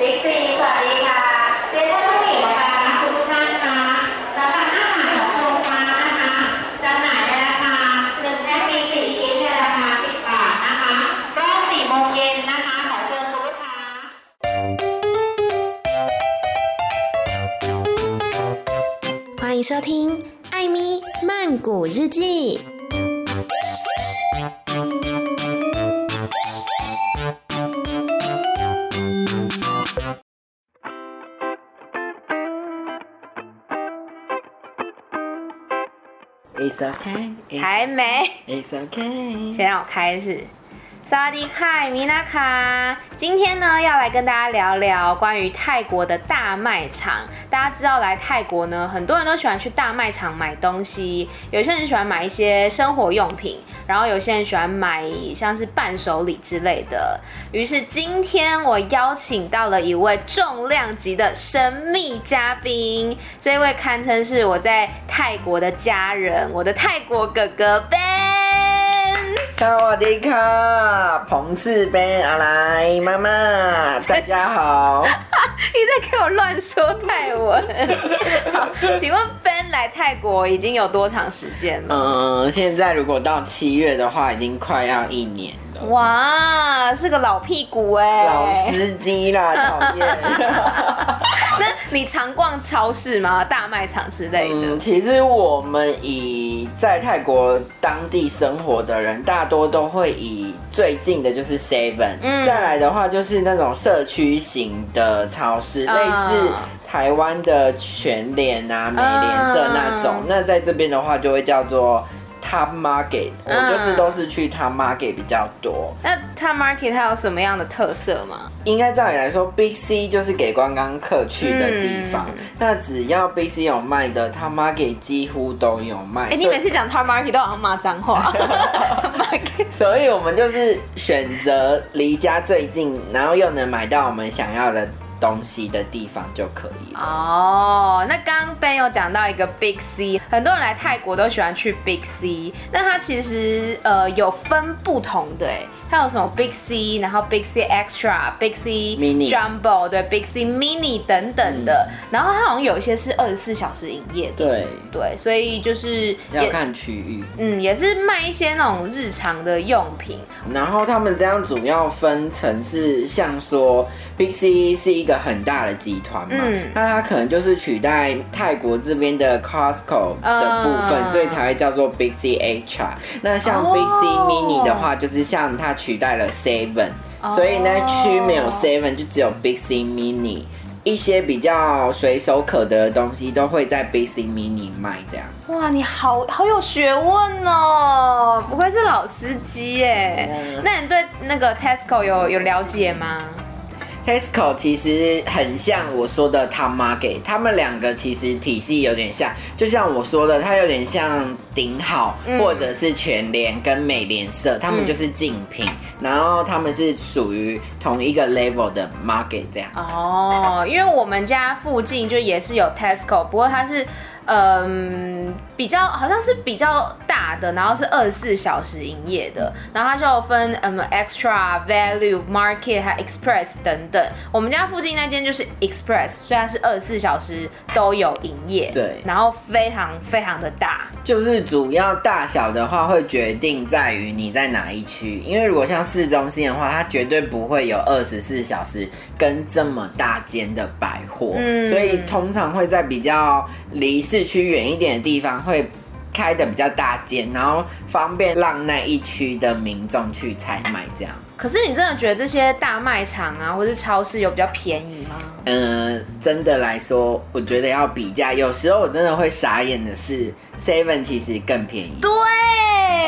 บิ๊กซีสวัสดีค่ะเรียนท่านผู้หญิงนะคะทุกท่านคะสำหรับอาหารของโซฟานะคะจำหน่ายในราคาหนึ่งแพ็คมีสี่ชิ้นในราคาสิบบาทนะคะรอบสี่โมงเย็นนะคะ ขอเชิญคุณลูกค้า 欢迎收听《艾咪曼谷日记》。 It's okay. It's, 还没，It's okay. 先让我开始。萨迪卡，米娜卡，今天呢要来跟大家聊聊关于泰国的大卖场。大家知道来泰国呢，很多人都喜欢去大卖场买东西，有些人喜欢买一些生活用品，然后有些人喜欢买像是伴手礼之类的。于是今天我邀请到了一位重量级的神秘嘉宾，这位堪称是我在泰国的家人，我的泰国哥哥 Ben。萨瓦迪卡，彭次 Ben 阿来妈妈，大家好。你在给我乱说泰文。好，请问 Ben 来泰国已经有多长时间了？嗯，现在如果到七月的话，已经快要一年了。哇，是个老屁股哎，老司机啦，讨厌。那你常逛超市吗？大卖场之类的？嗯，其实我们以在泰国当地生活的人，大多都会以最近的就是 Seven，嗯，再来的话就是那种社区型的超市，嗯、类似台湾的全联啊、美廉社那种。嗯、那在这边的话，就会叫做。Top Market，我就是都是去 Top Market 比较多。那 Top Market 它有什么样的特色吗？应该照理来说，Big C 就是给观光客去的地方。嗯、那只要 Big C 有卖的，Top Market 几乎都有卖。哎、欸，你每次讲 Top Market 都好像骂脏话。所以我们就是选择离家最近，然后又能买到我们想要的。东西的地方就可以了哦。那刚刚 Ben 有讲到一个 Big C，很多人来泰国都喜欢去 Big C，那它其实呃有分不同的哎。它有什么 Big C，然后 Big C Extra、Big C Mini、Jumbo，对，Big C Mini 等等的。嗯、然后它好像有一些是二十四小时营业的。对对，所以就是要看区域。嗯，也是卖一些那种日常的用品。然后他们这样主要分成是像说 Big C 是一个很大的集团嘛，嗯、那它可能就是取代泰国这边的 Costco 的部分，嗯、所以才会叫做 Big C Extra。那像 Big C Mini 的话，就是像它。取代了 Seven，、oh. 所以呢，区没有 Seven，就只有 Big C Mini。一些比较随手可得的东西都会在 Big C Mini 卖，这样。哇，你好好有学问哦，不愧是老司机耶。Yeah. 那你对那个 Tesco 有有了解吗？Tesco 其实很像我说的 Top Market，他们两个其实体系有点像，就像我说的，它有点像顶好，嗯、或者是全联跟美联社，他们就是竞品，嗯、然后他们是属于同一个 level 的 market 这样。哦，因为我们家附近就也是有 Tesco，不过它是。嗯，比较好像是比较大的，然后是二十四小时营业的，然后它就有分嗯 extra value market 还有 express 等等。我们家附近那间就是 express，所以它是二十四小时都有营业。对，然后非常非常的大，就是主要大小的话会决定在于你在哪一区，因为如果像市中心的话，它绝对不会有二十四小时跟这么大间的百货，嗯，所以通常会在比较离。市区远一点的地方会开的比较大间，然后方便让那一区的民众去采买这样。可是你真的觉得这些大卖场啊，或是超市有比较便宜吗？嗯、呃，真的来说，我觉得要比价，有时候我真的会傻眼的是，Seven 其实更便宜。对。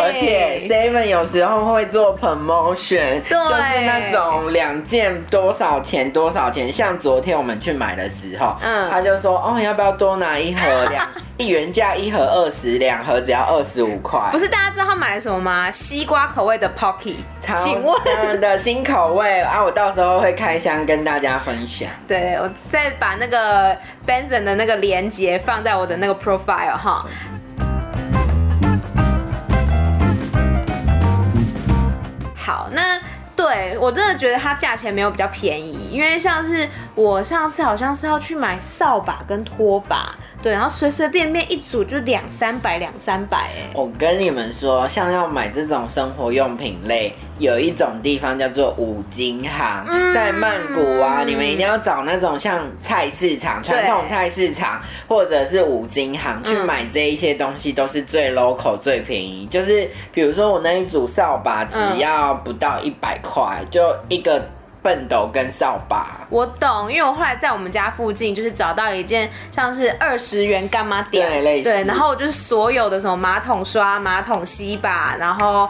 而且 Seven 有时候会做 promotion，对就是那种两件多少钱多少钱。像昨天我们去买的时候，嗯，他就说哦，要不要多拿一盒两 一元价一盒二十，两盒只要二十五块。不是大家知道他买了什么吗？西瓜口味的 Pocky，请问的新口味啊，我到时候会开箱跟大家分享。对，我再把那个 Benson 的那个连接放在我的那个 profile 哈。好，那。对，我真的觉得它价钱没有比较便宜，因为像是我上次好像是要去买扫把跟拖把，对，然后随随便便一组就两三百两三百哎。我跟你们说，像要买这种生活用品类，有一种地方叫做五金行，嗯、在曼谷啊，你们一定要找那种像菜市场、传统菜市场或者是五金行去买这一些东西，都是最 local 最便宜。就是比如说我那一组扫把，只要不到一百块，就一个畚斗跟扫把。我懂，因为我后来在我们家附近就是找到一件像是二十元干妈店，对，类似。对，然后就是所有的什么马桶刷、马桶吸把，然后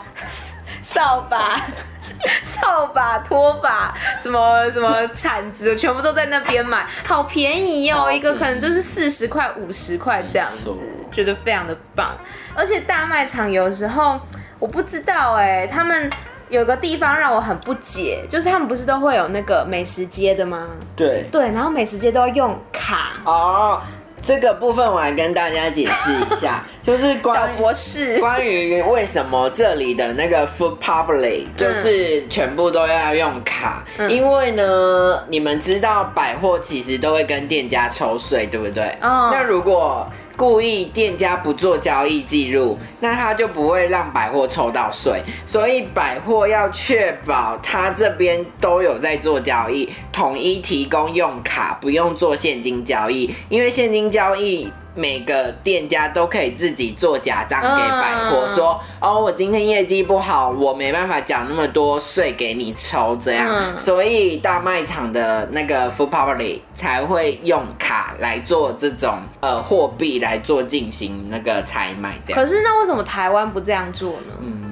扫把。扫把、拖把，什么什么铲子，全部都在那边买，好便宜哦！一个可能就是四十块、五十块这样子，觉得非常的棒。而且大卖场有时候我不知道哎，他们有个地方让我很不解，就是他们不是都会有那个美食街的吗？对对，然后美食街都要用卡哦。这个部分我来跟大家解释一下，就是关小博士关于为什么这里的那个 Food Public 就是全部都要用卡，嗯、因为呢，你们知道百货其实都会跟店家抽税，对不对？哦。那如果故意店家不做交易记录，那他就不会让百货抽到税。所以百货要确保他这边都有在做交易，统一提供用卡，不用做现金交易，因为现金交易。每个店家都可以自己做假账给百货，嗯、说哦，我今天业绩不好，我没办法缴那么多税给你抽，这样，嗯、所以大卖场的那个 Food Public 才会用卡来做这种呃货币来做进行那个采买这样。可是那为什么台湾不这样做呢？嗯。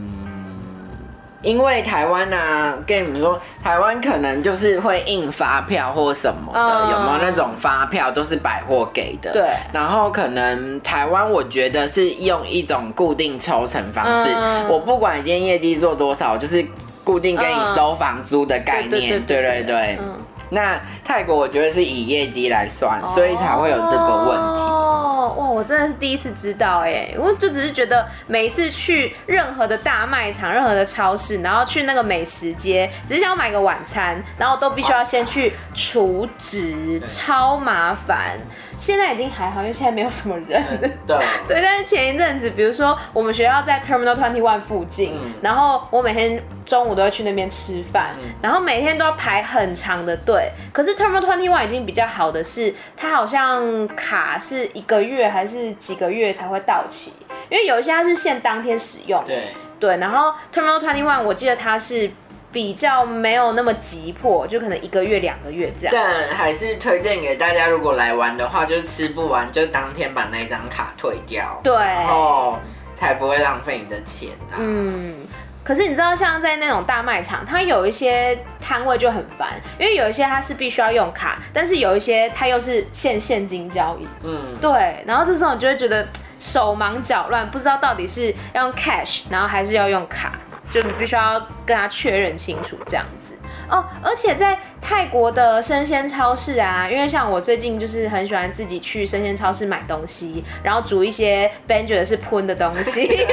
因为台湾呢、啊，跟你们说，台湾可能就是会印发票或什么的，嗯、有没有那种发票都是百货给的？对。然后可能台湾，我觉得是用一种固定抽成方式，嗯、我不管今天业绩做多少，就是固定给你收房租的概念，对对对。嗯。那泰国我觉得是以业绩来算，所以才会有这个问题。哦，哇，我真的是第一次知道哎，我就只是觉得每一次去任何的大卖场、任何的超市，然后去那个美食街，只是想要买个晚餐，然后都必须要先去储值，超麻烦。现在已经还好，因为现在没有什么人。对 对，但是前一阵子，比如说我们学校在 Terminal Twenty One 附近，嗯、然后我每天中午都会去那边吃饭，嗯、然后每天都要排很长的队。可是 Terminal Twenty One 已经比较好的是，它好像卡是一个月还是几个月才会到期，因为有一些它是限当天使用。对对，然后 Terminal Twenty One 我记得它是。比较没有那么急迫，就可能一个月、两个月这样。但还是推荐给大家，如果来玩的话，就是吃不完就当天把那张卡退掉，对，然后才不会浪费你的钱啊。嗯，可是你知道，像在那种大卖场，它有一些摊位就很烦，因为有一些它是必须要用卡，但是有一些它又是现现金交易。嗯，对，然后这时候你就会觉得手忙脚乱，不知道到底是要用 cash，然后还是要用卡。就你必须要跟他确认清楚这样子。哦，而且在泰国的生鲜超市啊，因为像我最近就是很喜欢自己去生鲜超市买东西，然后煮一些 Ben 觉得是喷的东西。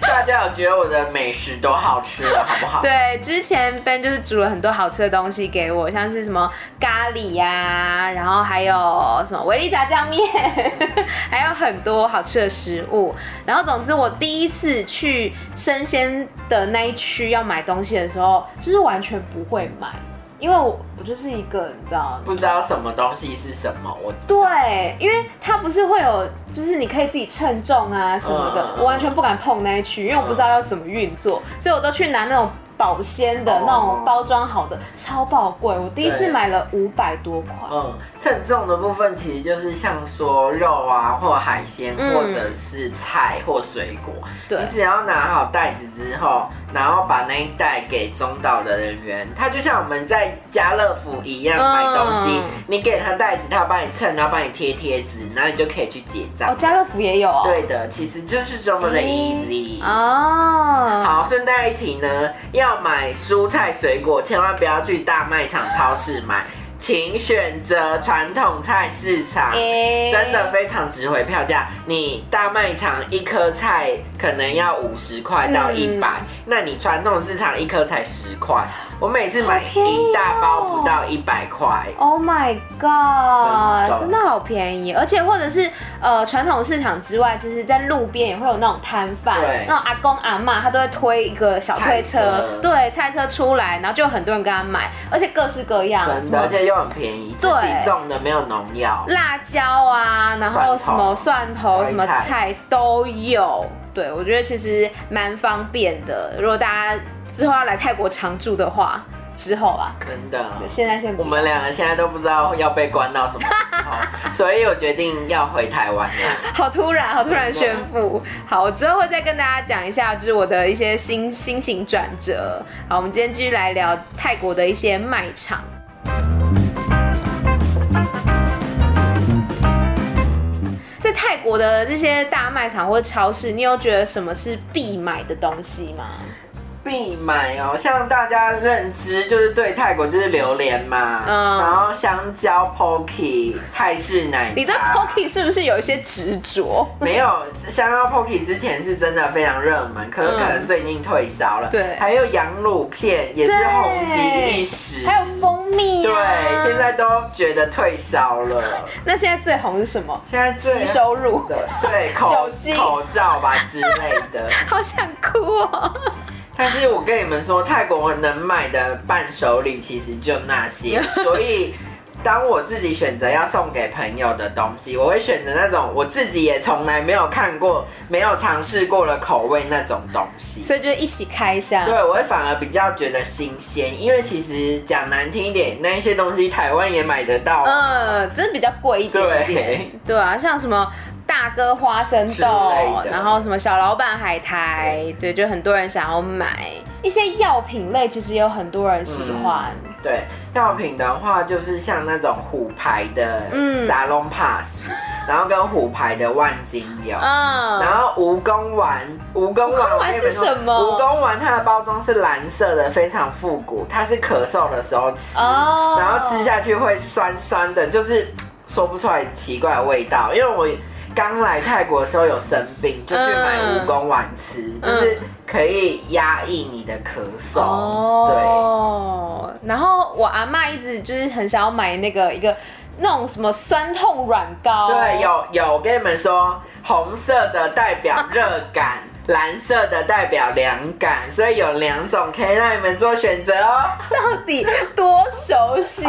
大家有觉得我的美食都好吃了，好不好？对，之前 Ben 就是煮了很多好吃的东西给我，像是什么咖喱呀、啊，然后还有什么维力炸酱面，还有很多好吃的食物。然后总之，我第一次去生鲜的那一区要买东西的时候，就是完全不会买。因为我我就是一个你知道不知道什么东西是什么，我对，因为它不是会有，就是你可以自己称重啊什么的，嗯、我完全不敢碰那一区，因为我不知道要怎么运作，嗯、所以我都去拿那种。保鲜的那种包装好的，哦、超爆贵，我第一次买了五百多块。嗯，称重的部分其实就是像说肉啊，或海鲜，嗯、或者是菜或水果。对，你只要拿好袋子之后，然后把那一袋给中岛的人员，他就像我们在家乐福一样买东西，嗯、你给他袋子，他帮你称，然后帮你贴贴纸，然后你就可以去结账。哦，家乐福也有哦。对的，其实就是这么的 easy。哦，好，顺带一提呢，要。要买蔬菜水果，千万不要去大卖场、超市买，请选择传统菜市场，欸、真的非常值回票价。你大卖场一颗菜可能要五十块到一百、嗯，那你传统市场一颗才十块。我每次买一大包不到一百块。Oh my god，真的，好便宜！而且或者是呃传统市场之外，其实在路边也会有那种摊贩，那种阿公阿妈他都会推一个小推车，车，对，菜车出来，然后就有很多人跟他买，而且各式各样，真的，而且又很便宜，自己种的没有农药，辣椒啊，然后什么蒜头、什么菜都有。对，我觉得其实蛮方便的。如果大家之后要来泰国常住的话，之后啊，真的，现在先不，我们两个现在都不知道要被关到什么时候，所以我决定要回台湾了。好突然，好突然宣布。好，我之后会再跟大家讲一下，就是我的一些心心情转折。好，我们今天继续来聊泰国的一些卖场。泰国的这些大卖场或超市，你有觉得什么是必买的东西吗？必买哦，像大家认知就是对泰国就是榴莲嘛，嗯，然后香蕉、Pocky、泰式奶茶。你对 Pocky 是不是有一些执着？没有，香蕉 Pocky 之前是真的非常热门，可是可能最近退烧了。对、嗯，还有羊乳片也是红极一时，还有蜂蜜、啊，对，现在都觉得退烧了。那现在最红是什么？现在最吸收入的，对，口口罩吧之类的。好想哭哦。但是我跟你们说，泰国人能买的伴手礼其实就那些，所以当我自己选择要送给朋友的东西，我会选择那种我自己也从来没有看过、没有尝试过的口味那种东西。所以就一起开箱。对，我会反而比较觉得新鲜，因为其实讲难听一点，那一些东西台湾也买得到。嗯，真的比较贵一点点。对，对啊，像什么。大哥花生豆，然后什么小老板海苔，对，就很多人想要买。一些药品类，其实也有很多人喜欢。嗯、对，药品的话就是像那种虎牌的沙龙 pass，然后跟虎牌的万金油，嗯，然后蜈蚣丸，蜈蚣丸是什么？蜈蚣丸它的包装是蓝色的，非常复古，它是咳嗽的时候吃，哦、然后吃下去会酸酸的，就是说不出来奇怪的味道，因为我。刚来泰国的时候有生病，就去买蜈蚣丸吃，嗯，就是可以压抑你的咳嗽。哦，对。然后我阿妈一直就是很想要买那个一个那种什么酸痛软膏。对，有有，我跟你们说，红色的代表热感。蓝色的代表凉感，所以有两种可以让你们做选择哦。到底多熟悉？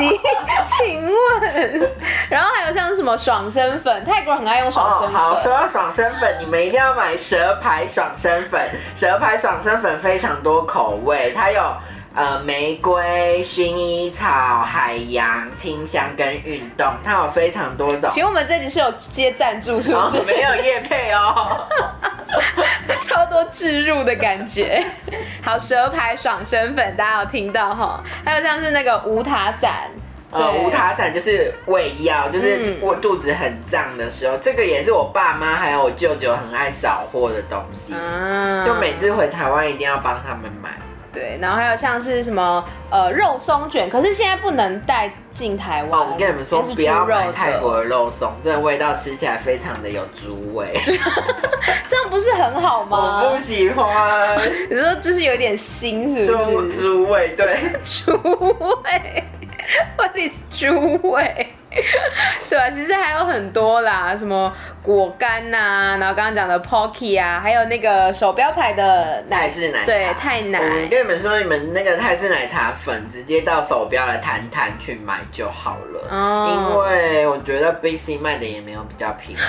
请问，然后还有像什么爽身粉，泰国人很爱用爽身粉。哦、好，说到爽身粉，你们一定要买蛇牌爽身粉。蛇牌爽身粉非常多口味，它有。呃，玫瑰、薰衣草、海洋、清香跟运动，它有非常多种。请问我们这集是有接赞助是不是？哦、没有叶配哦，超多置入的感觉。好，蛇牌爽身粉，大家有听到哈？还有像是那个无塔散，呃，无塔散就是胃药，就是我肚子很胀的时候、嗯，这个也是我爸妈还有我舅舅很爱扫货的东西，嗯，就每次回台湾一定要帮他们买。对，然后还有像是什么呃肉松卷，可是现在不能带进台湾。哦，我跟你们说，不要买泰国的肉松，这个味道吃起来非常的有猪味，这样不是很好吗？我不喜欢。你说就是有点腥，是不是？猪味，对，猪味。What is 猪味？对啊，其实还有很多啦，什么果干呐、啊，然后刚刚讲的 Pocky 啊，还有那个手标牌的泰式奶茶，对，泰奶。我跟你们说，你们那个泰式奶茶粉，直接到手标的摊摊去买就好了。哦。因为我觉得 Big C 卖的也没有比较便宜。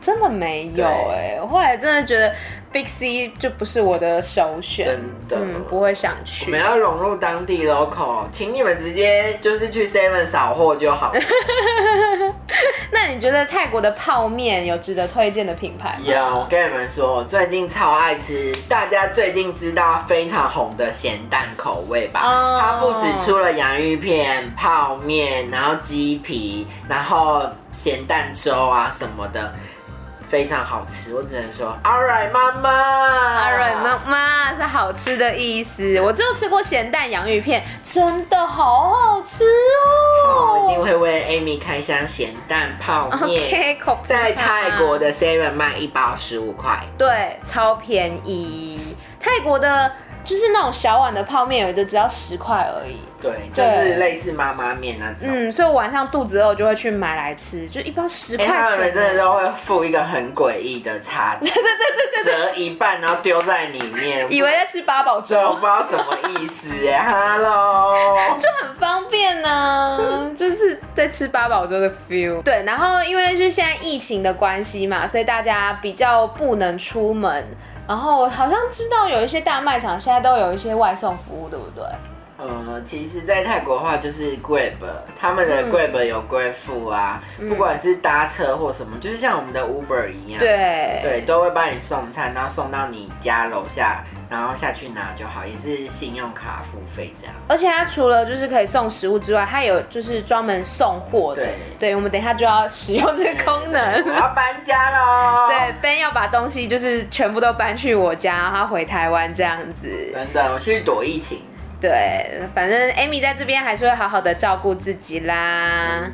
真的没有哎、欸，我后来真的觉得。Big C 就不是我的首选，真的，嗯，不会想去。我们要融入当地 local，请你们直接就是去 Seven 扫货就好了。那你觉得泰国的泡面有值得推荐的品牌吗？有，我跟你们说，我最近超爱吃，大家最近知道非常红的咸蛋口味吧？Oh. 它不止出了洋芋片、泡面，然后鸡皮，然后咸蛋粥啊什么的。非常好吃，我只能说，All right，妈妈，All right，妈妈是好吃的意思。我只有吃过咸蛋洋芋片，真的好好吃哦。我一定会为 Amy 开箱咸蛋泡面。在泰国的 Seven 卖一包十五块，对，超便宜。泰国的。就是那种小碗的泡面，有的只要十块而已。对，就是类似妈妈面那种。嗯，所以晚上肚子饿就会去买来吃，就一包十块钱。他们真的都会附一个很诡异的叉子，对对对对对，折一半然后丢在里面，以为在吃八宝粥，我不知道什么意思耶。Hello，就很方便呢、啊，就是在吃八宝粥的 feel。对，然后因为就是现在疫情的关系嘛，所以大家比较不能出门。然后好像知道有一些大卖场现在都有一些外送服务，对不对？呃，其实，在泰国的话，就是 Grab，他们的 Grab 有 Grab Food 啊，嗯、不管是搭车或什么，就是像我们的 Uber 一样，对对，都会帮你送餐，然后送到你家楼下，然后下去拿就好，也是信用卡付费这样。而且它除了就是可以送食物之外，它有就是专门送货的。对，对，我们等一下就要使用这个功能。我要搬家喽！对，Ben 要把东西就是全部都搬去我家，然后他回台湾这样子。真的，我去躲疫情。对，反正 Amy 在这边还是会好好的照顾自己啦。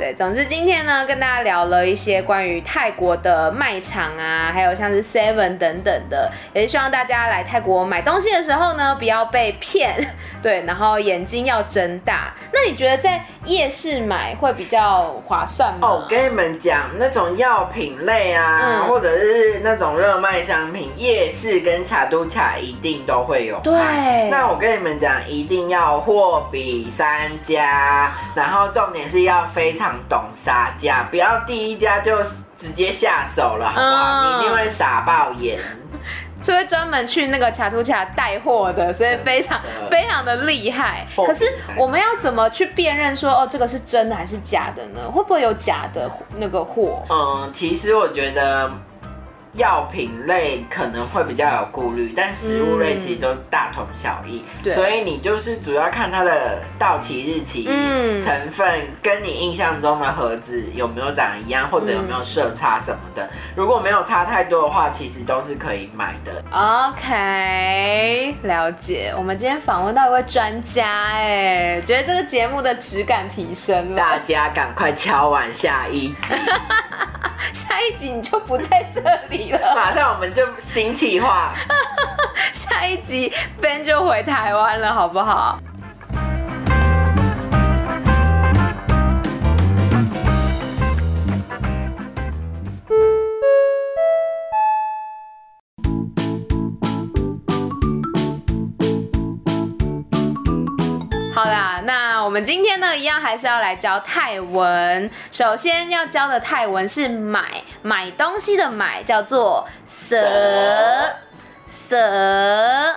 对，总之今天呢，跟大家聊了一些关于泰国的卖场啊，还有像是 Seven 等等的，也是希望大家来泰国买东西的时候呢，不要被骗，对，然后眼睛要睁大。那你觉得在夜市买会比较划算吗？哦，我跟你们讲，那种药品类啊，嗯、或者是那种热卖商品，夜市跟卡都卡一定都会有。对，那我跟你们讲，一定要货比三家，然后重点是要非常。懂杀价，不要第一家就直接下手了，好不好？嗯、你一定会傻爆眼。这位专门去那个卡图卡带货的，所以非常非常的厉害。可是我们要怎么去辨认说，哦，这个是真的还是假的呢？会不会有假的那个货？嗯，其实我觉得。药品类可能会比较有顾虑，但食物类其实都大同小异，嗯、所以你就是主要看它的到期日期、嗯、成分，跟你印象中的盒子有没有长一样，或者有没有色差什么的。嗯、如果没有差太多的话，其实都是可以买的。OK，了解。我们今天访问到一位专家，哎，觉得这个节目的质感提升了。大家赶快敲完下一集，下一集你就不在这里了。马上我们就新企划，下一集 Ben 就回台湾了，好不？好我们今天呢，一样还是要来教泰文。首先要教的泰文是买买东西的买，叫做舍舍。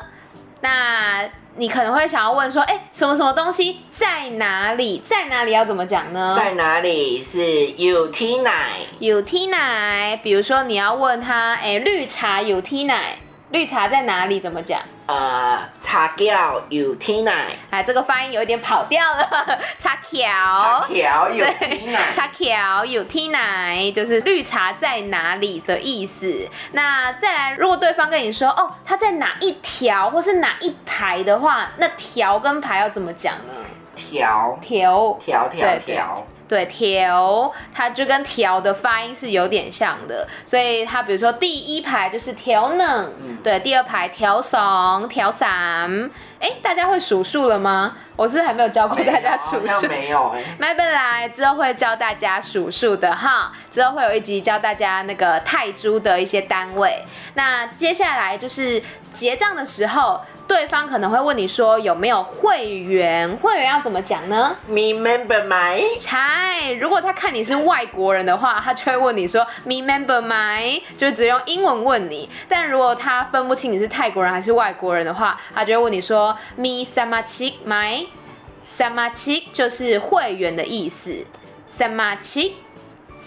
那你可能会想要问说，哎、欸，什么什么东西在哪里？在哪里要怎么讲呢？在哪里是 UT 奶？UT 奶，比如说你要问他，哎、欸，绿茶 UT 奶，绿茶在哪里？怎么讲？呃，茶桥有天奶，哎，这个发音有一点跑调了。茶桥，茶桥有天奶，茶桥有天奶，就是绿茶在哪里的意思。那再来，如果对方跟你说，哦，它在哪一条或是哪一排的话，那条跟排要怎么讲呢？条条条条条。对，条，它就跟条的发音是有点像的，所以它比如说第一排就是条能，嗯、对，第二排条怂、条散，哎，大家会数数了吗？我是不是还没有教过大家数数？没有哎。没本来之后会教大家数数的哈，之后会有一集教大家那个泰铢的一些单位。那接下来就是结账的时候。对方可能会问你说有没有会员？会员要怎么讲呢？Me member my。才，如果他看你是外国人的话，他就会问你说 Me member my，就只用英文问你。但如果他分不清你是泰国人还是外国人的话，他就会问你说 Me samachik my。samachik 就是会员的意思。samachik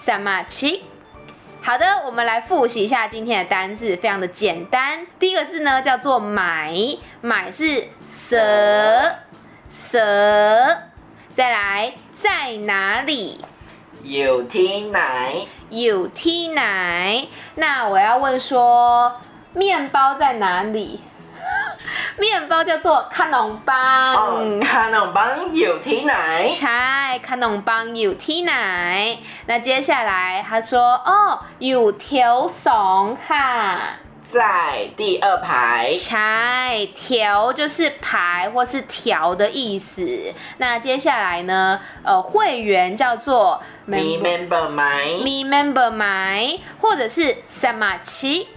samachik 好的，我们来复习一下今天的单字，非常的简单。第一个字呢叫做买，买是蛇蛇。再来，在哪里有听奶，有听奶。那我要问说，面包在哪里？面包叫做卡农邦，卡农邦有提奶，ใ卡农邦有提奶。那接下来他说，哦，有条耸哈。在第二排，ใ条就是排或是条的意思。那接下来呢？呃，会员叫做 member 买，member 买，或者是什么七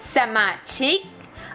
什么七。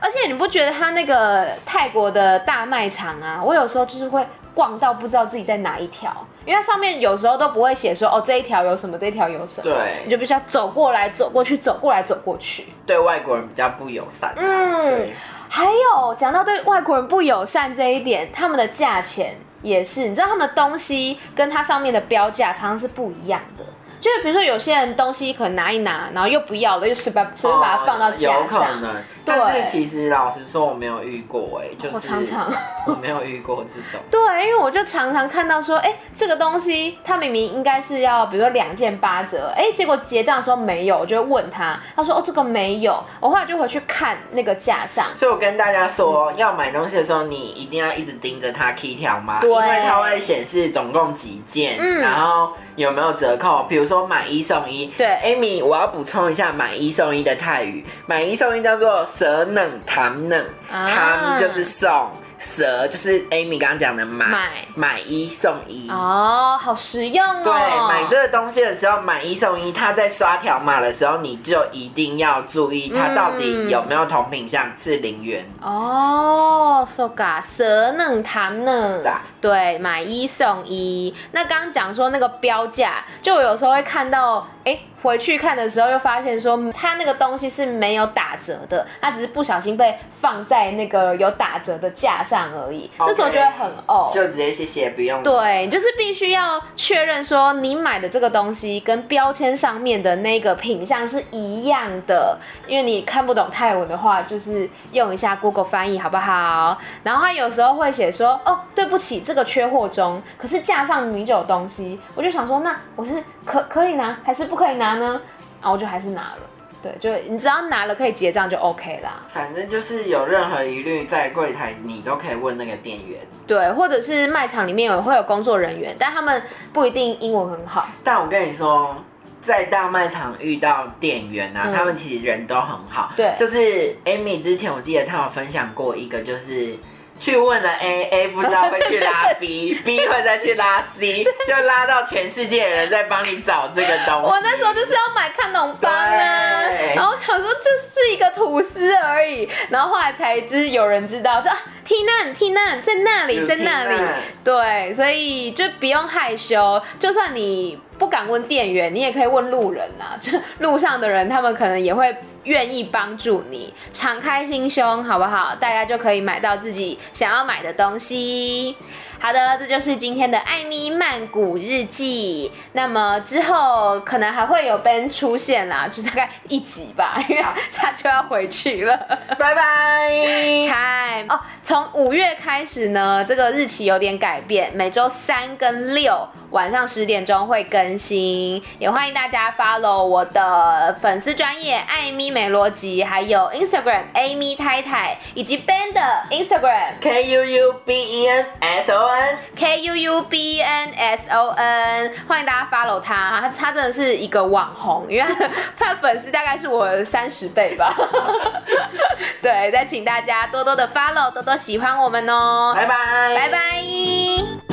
而且你不觉得他那个泰国的大卖场啊？我有时候就是会逛到不知道自己在哪一条。因为它上面有时候都不会写说哦，这一条有什么，这一条有什么，对，你就必须要走过来走过去，走过来走过去，对外国人比较不友善。嗯，对还有讲到对外国人不友善这一点，他们的价钱也是，你知道他们的东西跟它上面的标价常常是不一样的。就是比如说有些人东西可能拿一拿，然后又不要了，就随便随便把它放到架上。但是其实老实说，我没有遇过哎，就是我常常 我没有遇过这种。对，因为我就常常看到说，哎，这个东西它明明应该是要，比如说两件八折，哎，结果结账的时候没有，我就会问他，他说哦这个没有，我后来就回去看那个架上。所以我跟大家说，要买东西的时候，你一定要一直盯着它 key 条码，对，因为它会显示总共几件，嗯，然后有没有折扣，比如说。说买一送一，对，Amy，我要补充一下买一送一的泰语，买一送一叫做蛇冷糖冷，糖就是送。蛇就是 Amy 刚刚讲的买买买一送一哦，好实用哦。对，买这个东西的时候买一送一，他在刷条码的时候，你就一定要注意它到底有没有同品项是零元哦。So ga 蛇能糖呢？对，买一送一。那刚刚讲说那个标价，就我有时候会看到，哎。回去看的时候，又发现说他那个东西是没有打折的，他只是不小心被放在那个有打折的架上而已。Okay, 那时候觉得很哦，就直接谢谢不用。对，就是必须要确认说你买的这个东西跟标签上面的那个品相是一样的，因为你看不懂泰文的话，就是用一下 Google 翻译好不好？然后他有时候会写说哦，对不起，这个缺货中，可是架上明明就有东西，我就想说那我是可可以拿还是不可以拿？呢，然后我就还是拿了，对，就你只要拿了可以结账就 OK 啦。反正就是有任何疑虑，在柜台你都可以问那个店员，对，或者是卖场里面有会有工作人员，但他们不一定英文很好。但我跟你说，在大卖场遇到店员啊，嗯、他们其实人都很好。对，就是 Amy 之前我记得她有分享过一个，就是。去问了 A，A 不知道会去拉 B，B 会再去拉 C，就拉到全世界的人在帮你找这个东西。我那时候就是要买看农邦啊，然后想说就是一个吐司而已，然后后来才就是有人知道，就啊 T 难 T 难在那里在那里，对，所以就不用害羞，就算你不敢问店员，你也可以问路人啦，就路上的人他们可能也会。愿意帮助你，敞开心胸，好不好？大家就可以买到自己想要买的东西。好的，这就是今天的艾米曼谷日记。那么之后可能还会有 Ben 出现啦，就大概一集吧，因为他就要回去了。拜拜 Time 哦，从五月开始呢，这个日期有点改变，每周三跟六晚上十点钟会更新，也欢迎大家 follow 我的粉丝专业艾米美罗吉，还有 Instagram Amy 太太，以及 Ben 的 Instagram K U U B E N S O N K U U B N S O N，欢迎大家 follow 他，他他真的是一个网红，因为他的粉丝大概是我三十倍吧。对，再请大家多多的 follow，多多喜欢我们哦。拜拜，拜拜。